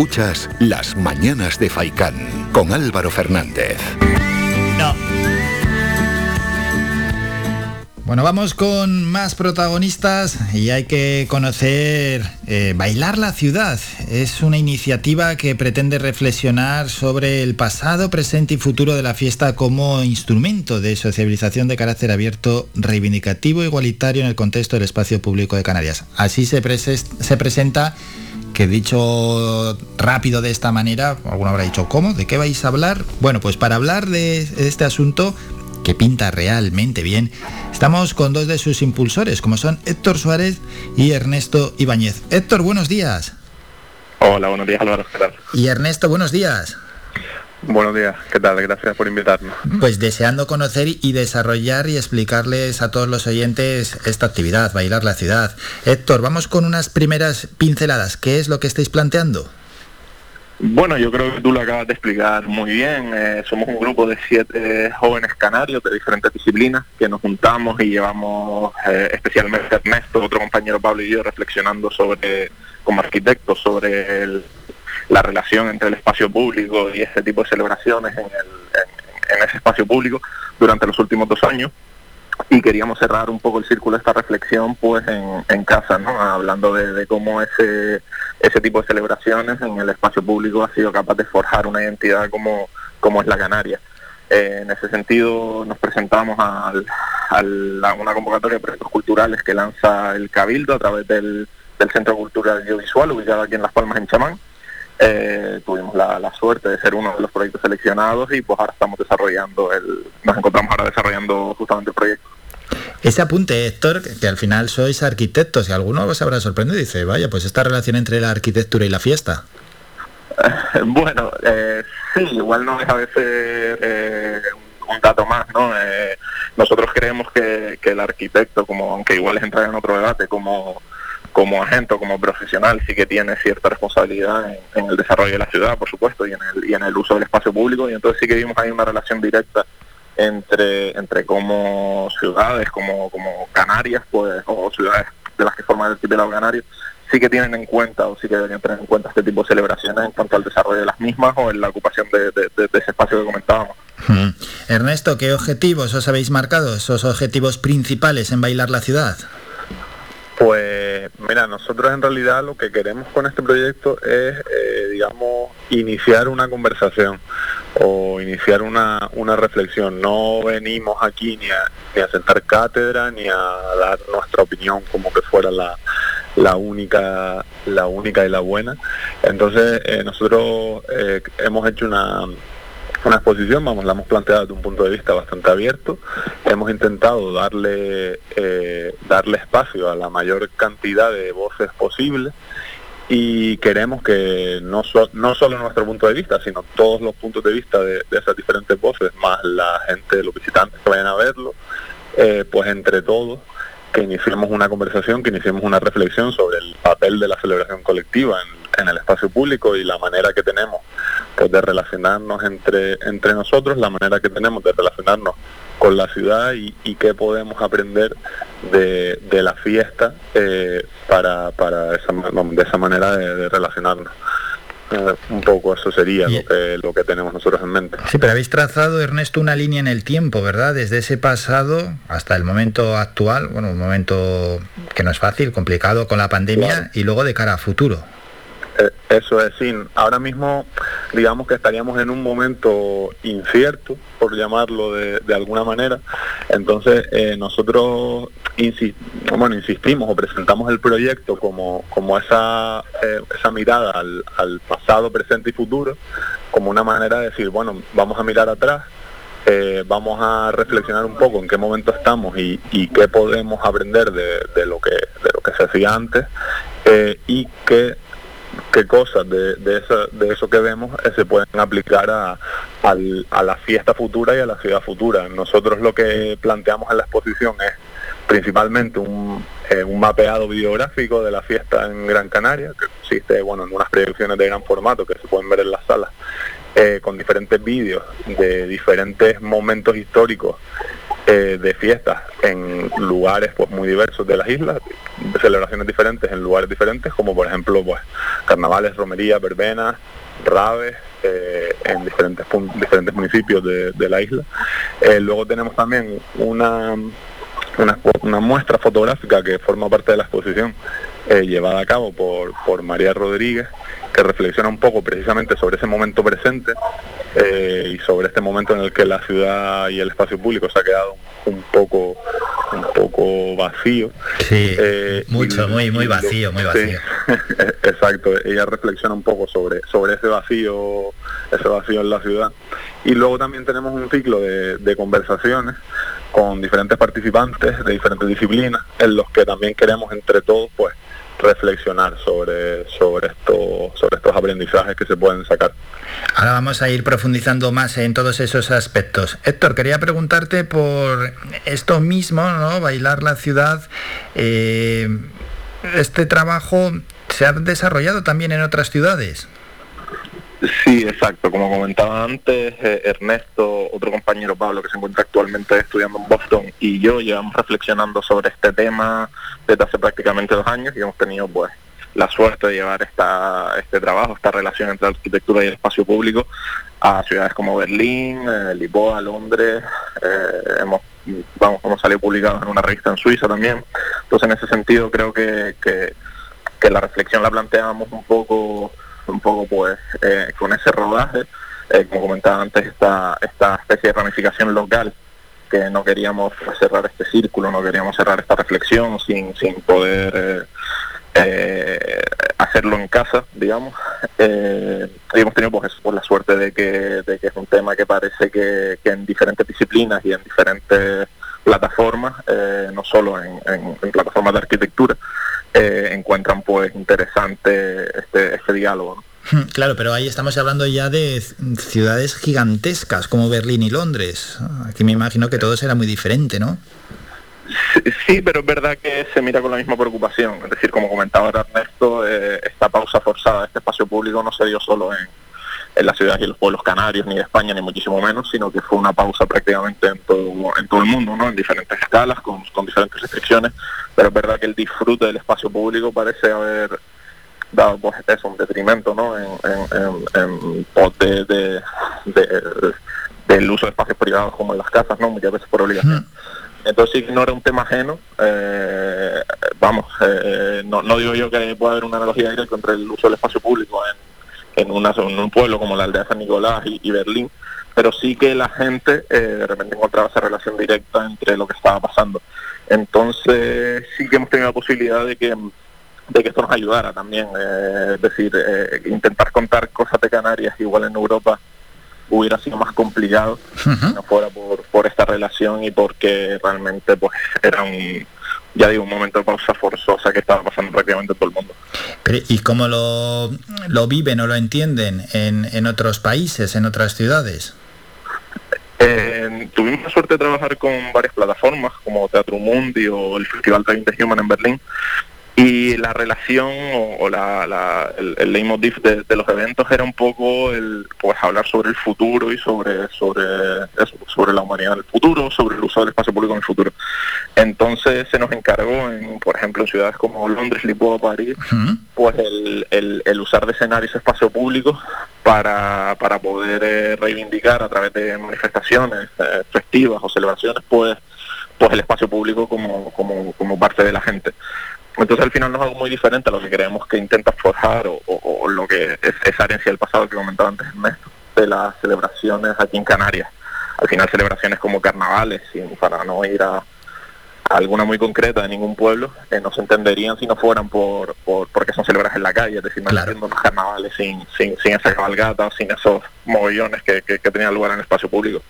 Escuchas Las Mañanas de Faicán con Álvaro Fernández. No. Bueno, vamos con más protagonistas y hay que conocer eh, Bailar la Ciudad. Es una iniciativa que pretende reflexionar sobre el pasado, presente y futuro de la fiesta como instrumento de sociabilización de carácter abierto, reivindicativo, igualitario en el contexto del espacio público de Canarias. Así se, se presenta que dicho rápido de esta manera, alguno habrá dicho, ¿cómo? ¿De qué vais a hablar? Bueno, pues para hablar de este asunto que pinta realmente bien, estamos con dos de sus impulsores, como son Héctor Suárez y Ernesto Ibáñez. Héctor, buenos días. Hola, buenos días Álvaro. Y Ernesto, buenos días. Buenos días, ¿qué tal? Gracias por invitarme. Pues deseando conocer y desarrollar y explicarles a todos los oyentes esta actividad, Bailar la Ciudad. Héctor, vamos con unas primeras pinceladas. ¿Qué es lo que estáis planteando? Bueno, yo creo que tú lo acabas de explicar muy bien. Eh, somos un grupo de siete jóvenes canarios de diferentes disciplinas que nos juntamos y llevamos, eh, especialmente Ernesto, otro compañero Pablo y yo, reflexionando sobre, como arquitectos, sobre el, la relación entre el espacio público y ese tipo de celebraciones en, ese espacio público durante los últimos dos años y queríamos cerrar un poco el círculo de esta reflexión pues en, casa, ¿no? hablando de, cómo ese, ese tipo de celebraciones en el espacio público ha sido capaz de forjar una identidad como, es la Canaria. Eh, en ese sentido nos presentamos a, una convocatoria de proyectos culturales que lanza el Cabildo a través del, del Centro Cultural Audiovisual ubicado aquí en Las Palmas en Chamán eh, tuvimos la, suerte de ser uno de los proyectos seleccionados y pues ahora estamos desarrollando el, nos encontramos ahora desarrollando justamente el proyecto. Ese apunte, Héctor, que, al final sois arquitectos y alguno os habrá sorprendido y dice, vaya, pues esta relación entre la arquitectura y la fiesta. bueno, eh, sí, igual no deja de ser eh, un dato más, ¿no? nosotros creemos que, que, el arquitecto, como aunque igual es entrar en otro debate, como como agente o como profesional sí que tiene cierta responsabilidad en, el desarrollo de la ciudad, por supuesto, y en, el, y en el uso del espacio público, y entonces sí que vimos ahí una relación directa entre, entre como ciudades, como, como Canarias, pues, o ciudades de las que forman el archipiélago canario, sí que tienen en cuenta o sí que deberían tener en cuenta este tipo de celebraciones en cuanto al desarrollo de las mismas o en la ocupación de, de ese espacio que comentábamos. Ernesto, ¿qué objetivos os habéis marcado, esos objetivos principales en Bailar la Ciudad? Pues mira, nosotros en realidad lo que queremos con este proyecto es, eh, digamos, iniciar una conversación o iniciar una, una reflexión. No venimos aquí ni a, ni a sentar cátedra ni a dar nuestra opinión como que fuera la, la única la única y la buena. Entonces eh, nosotros eh, hemos hecho una una exposición, vamos, la hemos planteado desde un punto de vista bastante abierto. Hemos intentado darle, eh, darle espacio a la mayor cantidad de voces posible y queremos que no, no solo nuestro punto de vista, sino todos los puntos de vista de, esas diferentes voces, más la gente, los visitantes que vayan a verlo, eh, pues entre todos que iniciemos una conversación, que iniciemos una reflexión sobre el papel de la celebración colectiva en, en el espacio público y la manera que tenemos pues, de relacionarnos entre, entre nosotros, la manera que tenemos de relacionarnos con la ciudad y, qué podemos aprender de, la fiesta eh, para, para esa, de esa manera de, relacionarnos. Eh, un poco eso sería lo que, lo que tenemos nosotros en mente. Sí, pero habéis trazado, Ernesto, una línea en el tiempo, ¿verdad? Desde ese pasado hasta el momento actual, bueno, un momento que no es fácil, complicado con la pandemia, y luego de cara a futuro. Eh, eso es, sí. Ahora mismo, digamos que estaríamos en un momento incierto, por llamarlo de, alguna manera. Entonces, eh, nosotros bueno, insistimos o presentamos el proyecto como, como esa, eh, esa mirada al, pasado, presente y futuro, como una manera de decir, bueno, vamos a mirar atrás, vamos a reflexionar un poco en qué momento estamos y, qué podemos aprender de, lo que de lo que se hacía antes y qué qué cosas de, de, de eso que vemos eh, se pueden aplicar a, a la fiesta futura y a la ciudad futura. Nosotros lo que planteamos en la exposición es principalmente un, eh, un mapeado videográfico de la fiesta en Gran Canaria, que consiste bueno, en unas proyecciones de gran formato que se pueden ver en las salas, eh, con diferentes vídeos de diferentes momentos históricos eh, de fiestas en lugares pues muy diversos de las islas, celebraciones diferentes en lugares diferentes, como por ejemplo pues carnavales, romerías, verbenas, raves, eh, en diferentes, diferentes municipios de, la isla. Eh, luego tenemos también una, una, muestra fotográfica que forma parte de la exposición eh, llevada a cabo por, por María Rodríguez, que reflexiona un poco precisamente sobre ese momento presente y sobre este momento en el que la ciudad y el espacio público se ha quedado un poco un poco vacío. Sí, mucho, muy, muy vacío, muy vacío. exacto, ella reflexiona un poco sobre, sobre ese vacío, ese vacío en la ciudad. Y luego también tenemos un ciclo de, conversaciones con diferentes participantes de diferentes disciplinas, en los que también queremos entre todos pues reflexionar sobre, sobre, esto, sobre estos aprendizajes que se pueden sacar. Ahora vamos a ir profundizando más en todos esos aspectos. Héctor, quería preguntarte por esto mismo, ¿no? Bailar la ciudad. Eh, este trabajo se ha desarrollado también en otras ciudades. Sí, exacto. Como comentaba antes, eh, Ernesto, otro compañero Pablo que se encuentra actualmente estudiando en Boston y yo llevamos reflexionando sobre este tema desde hace prácticamente dos años y hemos tenido pues la suerte de llevar esta, este trabajo, esta relación entre arquitectura y el espacio público a ciudades como Berlín, eh, Lisboa, Londres, eh, hemos vamos hemos salido publicados en una revista en Suiza también. Entonces en ese sentido creo que, que, que la reflexión la planteábamos un poco un poco pues eh, con ese rodaje, eh, como comentaba antes, esta, esta especie de ramificación local, que no queríamos cerrar este círculo, no queríamos cerrar esta reflexión sin, sin poder eh, hacerlo en casa, digamos. y hemos tenido pues, la suerte de que, de que es un tema que parece que, en diferentes disciplinas y en diferentes plataformas, no solo en, en plataformas de arquitectura, eh, encuentran pues interesante este, este diálogo. Hmm, claro, pero ahí estamos hablando ya de ciudades gigantescas como Berlín y Londres. Aquí me imagino que todo será muy diferente, ¿no? Sí, pero es verdad que se mira con la misma preocupación. Es decir, como comentaba Ernesto, eh, esta pausa forzada este espacio público no se dio solo en, en las ciudades y los pueblos canarios, ni de España, ni muchísimo menos, sino que fue una pausa prácticamente en todo, en todo el mundo, ¿no? en diferentes escalas, con, diferentes restricciones, pero es verdad que el disfrute del espacio público parece haber dado pues eso, un detrimento ¿no? en, en, pos de, del uso de espacios privados como en las casas, ¿no? muchas veces por obligación. Entonces sí no era un tema ajeno, eh, vamos, eh, no, no digo yo que pueda haber una analogía directa entre el uso del espacio público en en, una, en un pueblo como la aldea San Nicolás y, Berlín, pero sí que la gente eh, de repente encontraba esa relación directa entre lo que estaba pasando. Entonces sí que hemos tenido la posibilidad de que de que esto nos ayudara también, eh, es decir, eh, intentar contar cosas de Canarias igual en Europa hubiera sido más complicado si no fuera por, por esta relación y porque realmente pues era un ya digo, un momento de pausa forzosa que estaba pasando prácticamente todo el mundo. ¿Y cómo lo, lo viven o lo entienden en, en otros países, en otras ciudades? Eh, tuvimos la suerte de trabajar con varias plataformas como Teatro Mundi o el Festival de Human en Berlín y la relación o, la, el, el, leitmotiv de, los eventos era un poco el pues hablar sobre el futuro y sobre sobre sobre la humanidad en el futuro, sobre el uso del espacio público en el futuro. Entonces se nos encargó, en, por ejemplo, en ciudades como Londres, Lisboa, París, pues el, el, usar de escenarios espacio público para, para poder eh, reivindicar a través de manifestaciones eh, festivas o celebraciones, pues pues el espacio público como, como, como parte de la gente. Entonces al final no es algo muy diferente a lo que creemos que intenta forjar o, lo que es esa herencia del pasado que comentaba antes Ernesto, de las celebraciones aquí en Canarias. Al final celebraciones como carnavales, sin, para no ir a, alguna muy concreta de ningún pueblo, eh, no se entenderían si no fueran por, por porque son celebradas en la calle, es decir, no claro. los carnavales sin, sin, sin esa cabalgata, sin esos mogollones que, que, tenían lugar en el espacio público.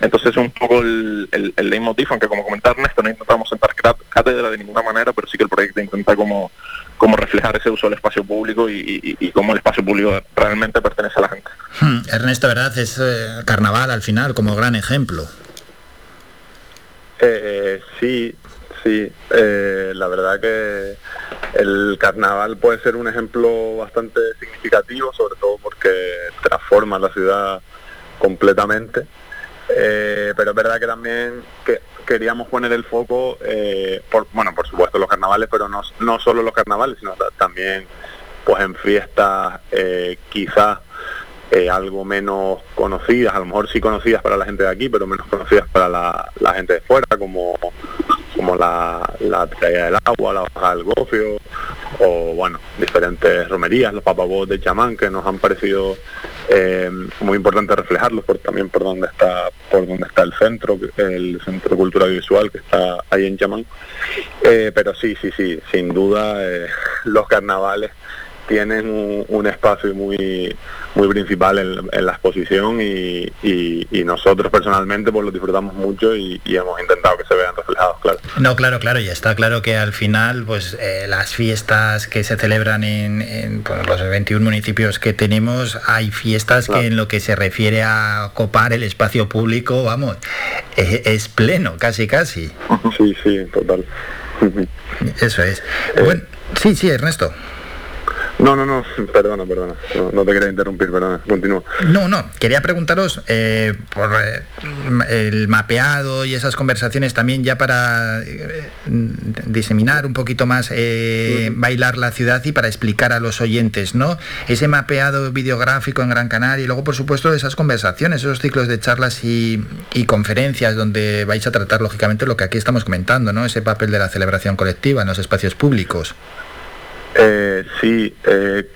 Entonces es un poco el, el, el leitmotiv, aunque como comentar Ernesto, no intentamos sentar cátedra de ninguna manera, pero sí que el proyecto intenta como, como reflejar ese uso del espacio público y, y, cómo el espacio público realmente pertenece a la gente. Hmm, Ernesto, ¿verdad? Es eh, carnaval al final como gran ejemplo. Eh, sí, Sí, eh, la verdad que el carnaval puede ser un ejemplo bastante significativo, sobre todo porque transforma la ciudad completamente. Eh, pero es verdad que también que queríamos poner el foco, eh, por, bueno, por supuesto los carnavales, pero no, no solo los carnavales, sino también pues en fiestas quizás algo menos conocidas, a lo mejor sí conocidas para la gente de aquí, pero menos conocidas para la, la gente de fuera, como como la, la traída del agua, la bajada del gofio, o bueno, diferentes romerías, los papabos de chamán que nos han parecido eh, muy importante reflejarlos por, también por donde está por donde está el centro, el centro cultural visual que está ahí en chamán. Eh, pero sí, sí, sí, sin duda eh, los carnavales tienen un, espacio muy muy principal en, la exposición y, nosotros personalmente pues lo disfrutamos mucho y, hemos intentado que se vean reflejados, claro. No, claro, claro, y está claro que al final pues eh, las fiestas que se celebran en, pues, los 21 municipios que tenemos, hay fiestas que en lo que se refiere a copar el espacio público, vamos, eh, es, pleno, casi casi. Sí, sí, total. Eso es. Eh, bueno, sí, sí, Ernesto. No, no, no, perdona, perdona. No, te quería interrumpir, perdona. Continúo. No, no, quería preguntaros eh, por eh, el mapeado y esas conversaciones también ya para eh, diseminar un poquito más bailar la ciudad y para explicar a los oyentes, ¿no? Ese mapeado videográfico en Gran Canaria y luego, por supuesto, esas conversaciones, esos ciclos de charlas y, y conferencias donde vais a tratar, lógicamente, lo que aquí estamos comentando, ¿no? Ese papel de la celebración colectiva en los espacios públicos. Eh, sí, eh,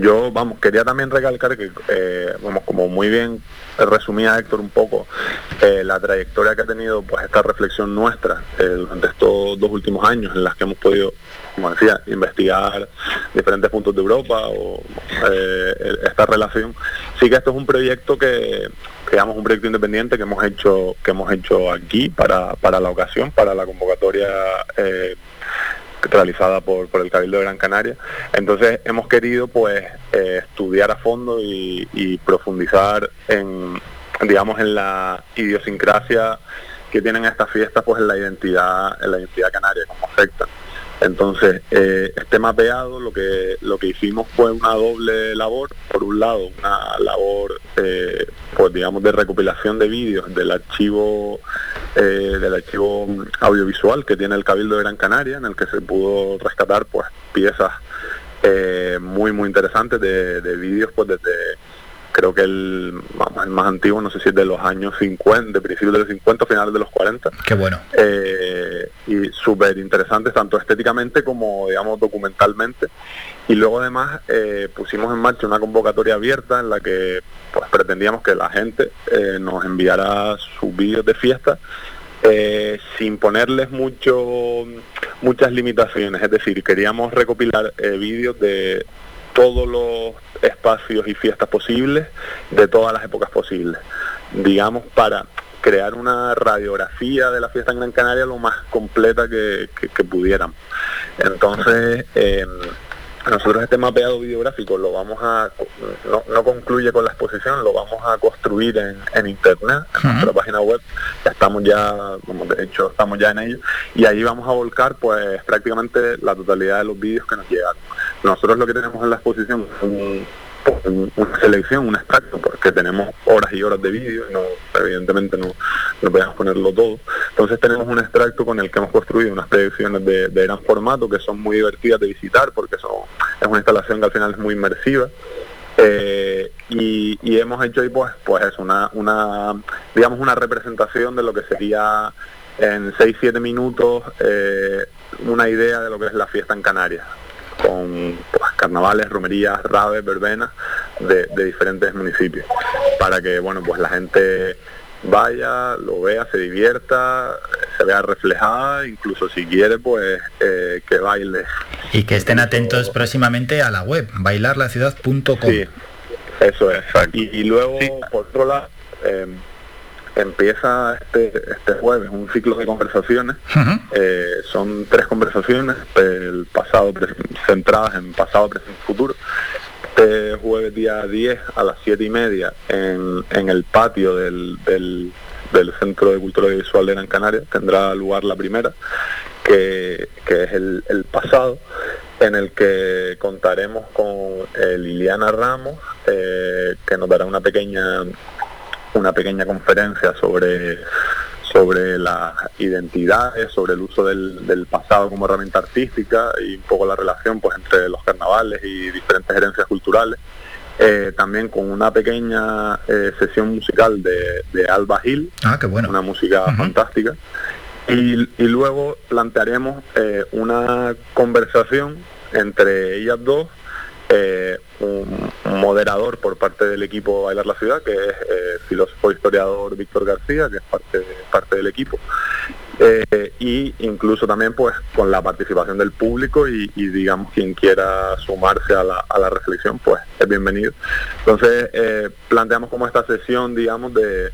yo, vamos, quería también recalcar que, eh, como muy bien resumía Héctor un poco, eh, la trayectoria que ha tenido pues esta reflexión nuestra durante estos dos últimos años en las que hemos podido, como decía, investigar diferentes puntos de Europa o esta relación. Sí que esto es un proyecto que, creamos un proyecto independiente que hemos hecho, que hemos hecho aquí para, para la ocasión, para la convocatoria realizada por, por el Cabildo de Gran Canaria. Entonces hemos querido pues eh, estudiar a fondo y, profundizar en, digamos, en la idiosincrasia que tienen estas fiestas pues en la identidad, en la identidad canaria, como afectan. Entonces, eh, este mapeado lo que lo que hicimos fue una doble labor. Por un lado, una labor, eh, pues digamos, de recopilación de vídeos del archivo eh, del archivo audiovisual que tiene el Cabildo de Gran Canaria, en el que se pudo rescatar pues piezas muy muy interesantes de, de vídeos pues desde creo que el, más antiguo, no sé si es de los años 50, de principios de los 50, finales de los 40. Qué bueno. Eh, y súper interesantes, tanto estéticamente como, digamos, documentalmente. Y luego además eh, pusimos en marcha una convocatoria abierta en la que pues pretendíamos que la gente eh, nos enviara sus vídeos de fiesta sin ponerles mucho muchas limitaciones, es decir, queríamos recopilar vídeos de todos los espacios y fiestas posibles de todas las épocas posibles. Digamos, para crear una radiografía de la fiesta en Gran Canaria lo más completa que, que, pudiéramos. Entonces, em, nosotros este mapeado videográfico lo vamos a, no, concluye con la exposición, lo vamos a construir en, internet, en nuestra página web, ya estamos ya, como de hecho estamos ya en ello, y ahí vamos a volcar pues prácticamente la totalidad de los vídeos que nos llegan. Nosotros lo que tenemos en la exposición es una selección, un extracto, porque tenemos horas y horas de vídeo y no, evidentemente no, podemos ponerlo todo. Entonces tenemos un extracto con el que hemos construido unas proyecciones de, gran formato que son muy divertidas de visitar porque son, es una instalación que al final es muy inmersiva. Eh, y, hemos hecho ahí pues pues es una, una digamos una representación de lo que sería en 6-7 minutos eh, una idea de lo que es la fiesta en Canarias con pues, carnavales, romerías, raves, verbenas de, diferentes municipios, para que bueno pues la gente vaya, lo vea, se divierta, se vea reflejada, incluso si quiere pues eh, que baile. Y que estén atentos próximamente a la web, bailarlaciudad.com. Sí, eso es. Y, luego, por otro lado, eh, empieza este, este jueves un ciclo de conversaciones. Eh, son tres conversaciones del pasado, centradas en pasado, presente y futuro. Este jueves día 10 a las 7 y media en, en el patio del, del, Centro de Cultura Visual de Gran Canaria tendrá lugar la primera, que, que es el, el pasado en el que contaremos con Liliana Ramos, eh, que nos dará una pequeña una pequeña conferencia sobre, sobre las identidades, sobre el uso del, pasado como herramienta artística y un poco la relación pues entre los carnavales y diferentes herencias culturales. Eh, también con una pequeña eh, sesión musical de, Alba Gil, ah, qué bueno. una música fantástica. Y, luego plantearemos eh, una conversación entre ellas dos eh, un, moderador por parte del equipo Bailar la Ciudad, que es eh, filósofo historiador Víctor García, que es parte, parte del equipo. Eh, y incluso también pues con la participación del público y, digamos quien quiera sumarse a la, a la, reflexión pues es bienvenido. Entonces planteamos como esta sesión digamos de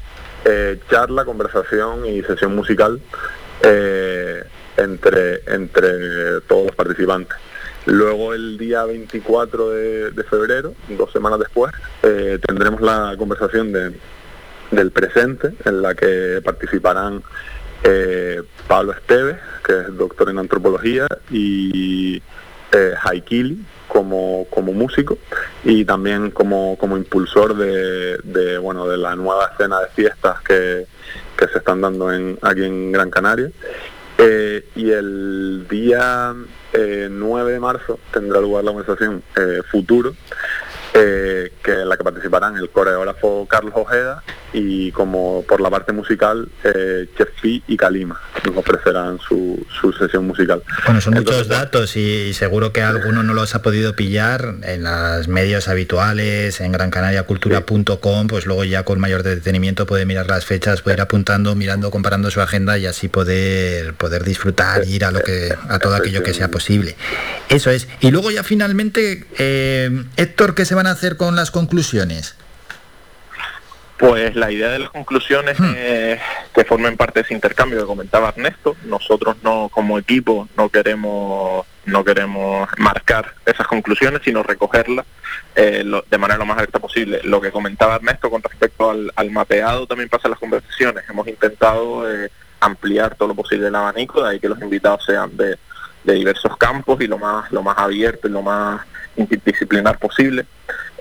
charla, conversación y sesión musical entre, entre todos los participantes. Luego el día 24 de, febrero, dos semanas después, eh, tendremos la conversación del presente, en la que participarán eh, Pablo Esteves, que es doctor en antropología, y eh, Haikili como, como músico y también como, como impulsor de, bueno, de la nueva escena de fiestas que, que se están dando en, aquí en Gran Canaria. Eh, y el día 9 de marzo tendrá lugar la conversación eh, Futuro, eh, que en la que participarán el coreógrafo Carlos Ojeda y como por la parte musical eh, y Kalima nos ofrecerán su, su, sesión musical. Bueno, son muchos datos y, seguro que alguno no los ha podido pillar en los medios habituales, en grancanariacultura.com, pues luego ya con mayor detenimiento puede mirar las fechas, puede ir apuntando, mirando, comparando su agenda y así poder poder disfrutar ir a lo que a todo aquello que sea posible. Eso es. Y luego ya finalmente, eh, Héctor, ¿qué se van a hacer con las conclusiones? Pues la idea de las conclusiones hmm. es que formen parte de ese intercambio que comentaba Ernesto. Nosotros no, como equipo, no queremos no queremos marcar esas conclusiones, sino recogerlas eh, de manera lo más abierta posible. Lo que comentaba Ernesto con respecto al, mapeado también pasa en las conversaciones. Hemos intentado eh, ampliar todo lo posible el abanico, de ahí que los invitados sean de, de diversos campos y lo más, lo más abierto y lo más interdisciplinar posible.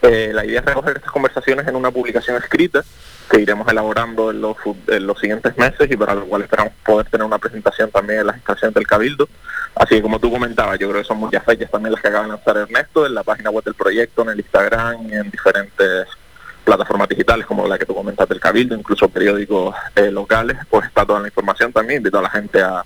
Eh, la idea es recoger estas conversaciones en una publicación escrita que iremos elaborando en los, en los siguientes meses y para lo cual esperamos poder tener una presentación también en las instalaciones del Cabildo. Así que como tú comentabas, yo creo que son muchas fechas también las que acaba de lanzar Ernesto en la página web del proyecto, en el Instagram en diferentes plataformas digitales como la que tú comentas del Cabildo, incluso periódicos eh, locales, pues está toda la información también, invito a la gente a,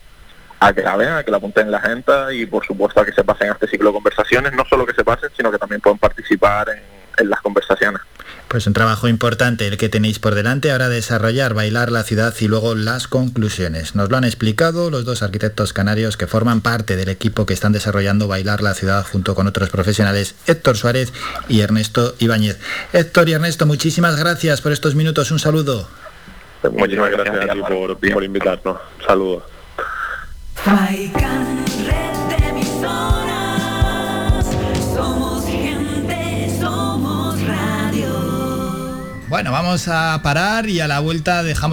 a que la vean, a que la apunten en la agenda y por supuesto a que se pasen a este ciclo de conversaciones, no solo que se pasen, sino que también puedan participar en, las conversaciones. Pues un trabajo importante el que tenéis por delante, ahora desarrollar, bailar la ciudad y luego las conclusiones. Nos lo han explicado los dos arquitectos canarios que forman parte del equipo que están desarrollando Bailar la ciudad junto con otros profesionales, Héctor Suárez y Ernesto Ibáñez. Héctor y Ernesto, muchísimas gracias por estos minutos, un saludo. Muchísimas gracias, a ti por, por invitarnos. Saludos. Bueno, vamos a parar y a la vuelta dejamos